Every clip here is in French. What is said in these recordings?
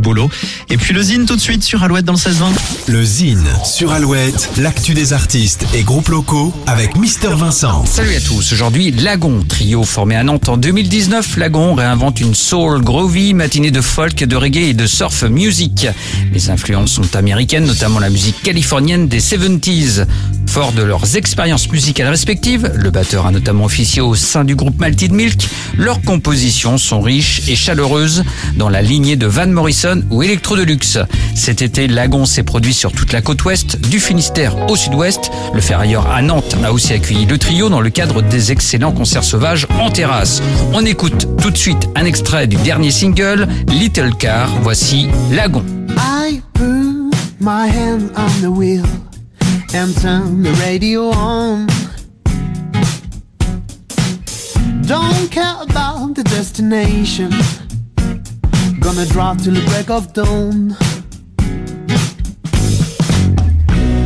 boulot. Et puis le Zine tout de suite sur Alouette dans le 16-20. Le Zine sur Alouette, l'actu des artistes et groupes locaux avec Mister Vincent. Salut à tous, aujourd'hui Lagon, trio formé à Nantes en 2019. Lagon réinvente une soul groovy, matinée de folk, de reggae et de surf music. Les influences sont américaines, notamment la musique californienne des 70s. Fort de leurs expériences musicales respectives, le batteur a notamment officié au sein du groupe Malted Milk. Leurs compositions sont riches et chaleureuses dans la lignée de Van Morrison ou Electro Deluxe. Cet été, Lagon s'est produit sur toute la côte ouest, du Finistère au sud-ouest. Le ferrailleur à Nantes a aussi accueilli le trio dans le cadre des excellents concerts sauvages en terrasse. On écoute tout de suite un extrait du dernier single, Little Car. Voici Lagon. And turn the radio on. Don't care about the destination. Gonna drive till the break of dawn.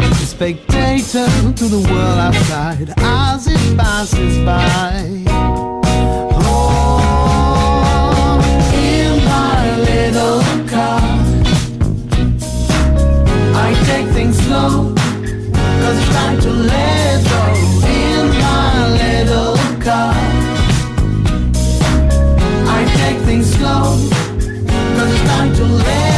A spectator to the world outside as it passes by. down. Cause time to let